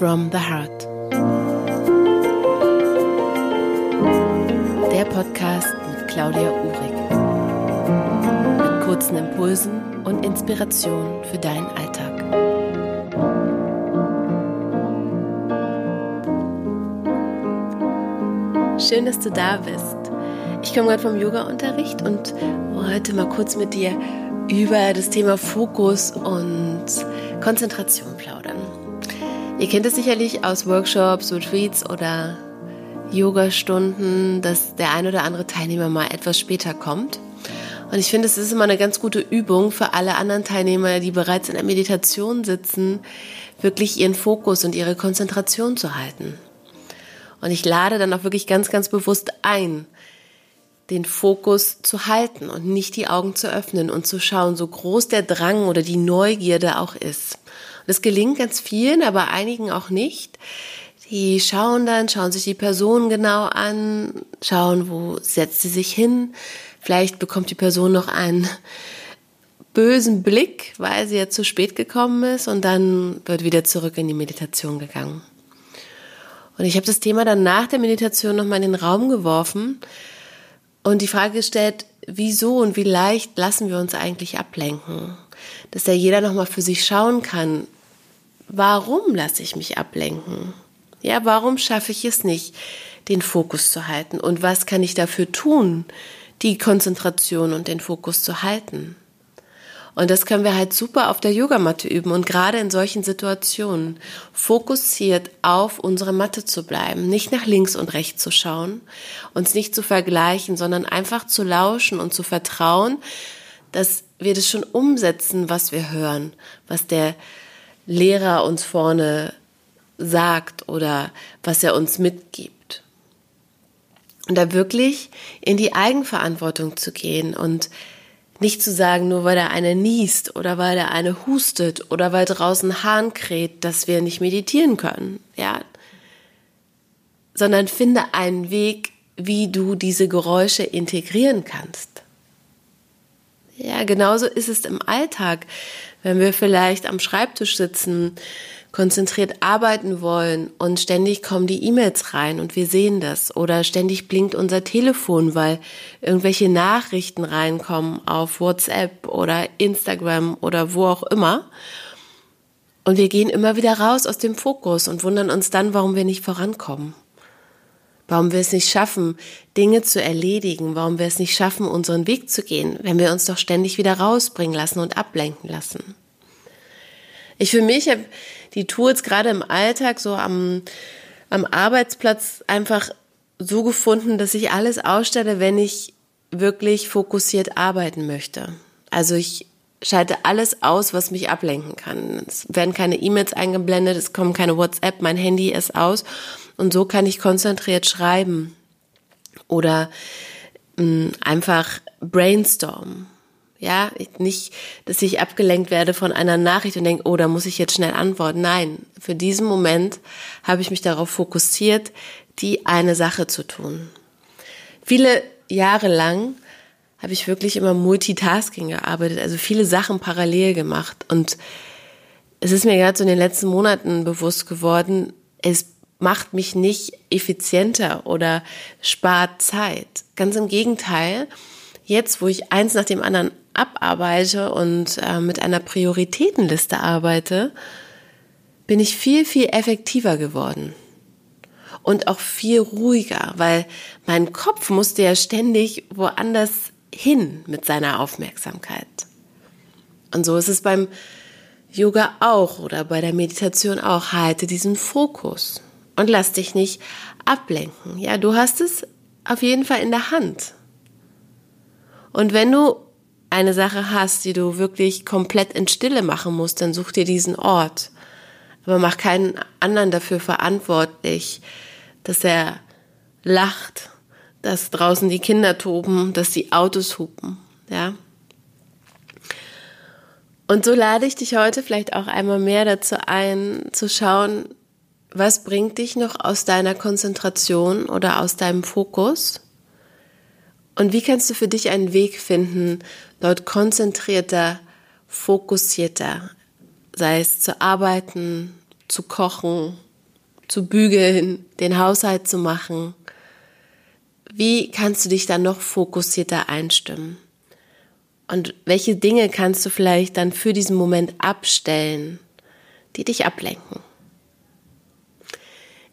From the Heart. Der Podcast mit Claudia Uhrig. Mit kurzen Impulsen und Inspirationen für deinen Alltag. Schön, dass du da bist. Ich komme gerade vom Yoga-Unterricht und heute mal kurz mit dir über das Thema Fokus und Konzentration plaudern. Ihr kennt es sicherlich aus Workshops, Retreats oder Yoga-Stunden, dass der ein oder andere Teilnehmer mal etwas später kommt. Und ich finde, es ist immer eine ganz gute Übung für alle anderen Teilnehmer, die bereits in der Meditation sitzen, wirklich ihren Fokus und ihre Konzentration zu halten. Und ich lade dann auch wirklich ganz, ganz bewusst ein, den Fokus zu halten und nicht die Augen zu öffnen und zu schauen, so groß der Drang oder die Neugierde auch ist. Und das gelingt ganz vielen, aber einigen auch nicht. Die schauen dann, schauen sich die Person genau an, schauen, wo setzt sie sich hin. Vielleicht bekommt die Person noch einen bösen Blick, weil sie ja zu spät gekommen ist und dann wird wieder zurück in die Meditation gegangen. Und ich habe das Thema dann nach der Meditation nochmal in den Raum geworfen und die Frage gestellt, wieso und wie leicht lassen wir uns eigentlich ablenken? Dass ja jeder nochmal für sich schauen kann, warum lasse ich mich ablenken? Ja, warum schaffe ich es nicht, den Fokus zu halten? Und was kann ich dafür tun, die Konzentration und den Fokus zu halten? Und das können wir halt super auf der Yogamatte üben und gerade in solchen Situationen fokussiert auf unsere Matte zu bleiben, nicht nach links und rechts zu schauen, uns nicht zu vergleichen, sondern einfach zu lauschen und zu vertrauen, dass wir das schon umsetzen, was wir hören, was der Lehrer uns vorne sagt oder was er uns mitgibt. Und da wirklich in die Eigenverantwortung zu gehen und nicht zu sagen, nur weil der eine niest oder weil der eine hustet oder weil draußen Hahn kräht, dass wir nicht meditieren können, ja. Sondern finde einen Weg, wie du diese Geräusche integrieren kannst. Ja, genauso ist es im Alltag, wenn wir vielleicht am Schreibtisch sitzen, konzentriert arbeiten wollen und ständig kommen die E-Mails rein und wir sehen das oder ständig blinkt unser Telefon, weil irgendwelche Nachrichten reinkommen auf WhatsApp oder Instagram oder wo auch immer. Und wir gehen immer wieder raus aus dem Fokus und wundern uns dann, warum wir nicht vorankommen. Warum wir es nicht schaffen, Dinge zu erledigen, warum wir es nicht schaffen, unseren Weg zu gehen, wenn wir uns doch ständig wieder rausbringen lassen und ablenken lassen. Ich für mich habe die Tools gerade im Alltag, so am, am Arbeitsplatz einfach so gefunden, dass ich alles ausstelle, wenn ich wirklich fokussiert arbeiten möchte. Also ich schalte alles aus, was mich ablenken kann. Es werden keine E-Mails eingeblendet, es kommen keine WhatsApp, mein Handy ist aus und so kann ich konzentriert schreiben oder mh, mm, einfach brainstormen. Ja, nicht, dass ich abgelenkt werde von einer Nachricht und denke, oh, da muss ich jetzt schnell antworten. Nein, für diesen Moment habe ich mich darauf fokussiert, die eine Sache zu tun. Viele Jahre lang habe ich wirklich immer Multitasking gearbeitet, also viele Sachen parallel gemacht. Und es ist mir gerade so in den letzten Monaten bewusst geworden, es macht mich nicht effizienter oder spart Zeit. Ganz im Gegenteil, jetzt, wo ich eins nach dem anderen abarbeite und äh, mit einer Prioritätenliste arbeite, bin ich viel, viel effektiver geworden. Und auch viel ruhiger, weil mein Kopf musste ja ständig woanders hin mit seiner Aufmerksamkeit. Und so ist es beim Yoga auch oder bei der Meditation auch. Halte diesen Fokus und lass dich nicht ablenken. Ja, du hast es auf jeden Fall in der Hand. Und wenn du eine Sache hast, die du wirklich komplett in Stille machen musst, dann such dir diesen Ort. Aber mach keinen anderen dafür verantwortlich, dass er lacht, dass draußen die Kinder toben, dass die Autos hupen, ja. Und so lade ich dich heute vielleicht auch einmal mehr dazu ein, zu schauen, was bringt dich noch aus deiner Konzentration oder aus deinem Fokus? Und wie kannst du für dich einen Weg finden, dort konzentrierter, fokussierter, sei es zu arbeiten, zu kochen, zu bügeln, den Haushalt zu machen. Wie kannst du dich dann noch fokussierter einstimmen? Und welche Dinge kannst du vielleicht dann für diesen Moment abstellen, die dich ablenken?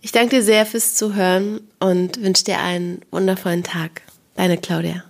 Ich danke dir sehr fürs Zuhören und wünsche dir einen wundervollen Tag. Deine Claudia.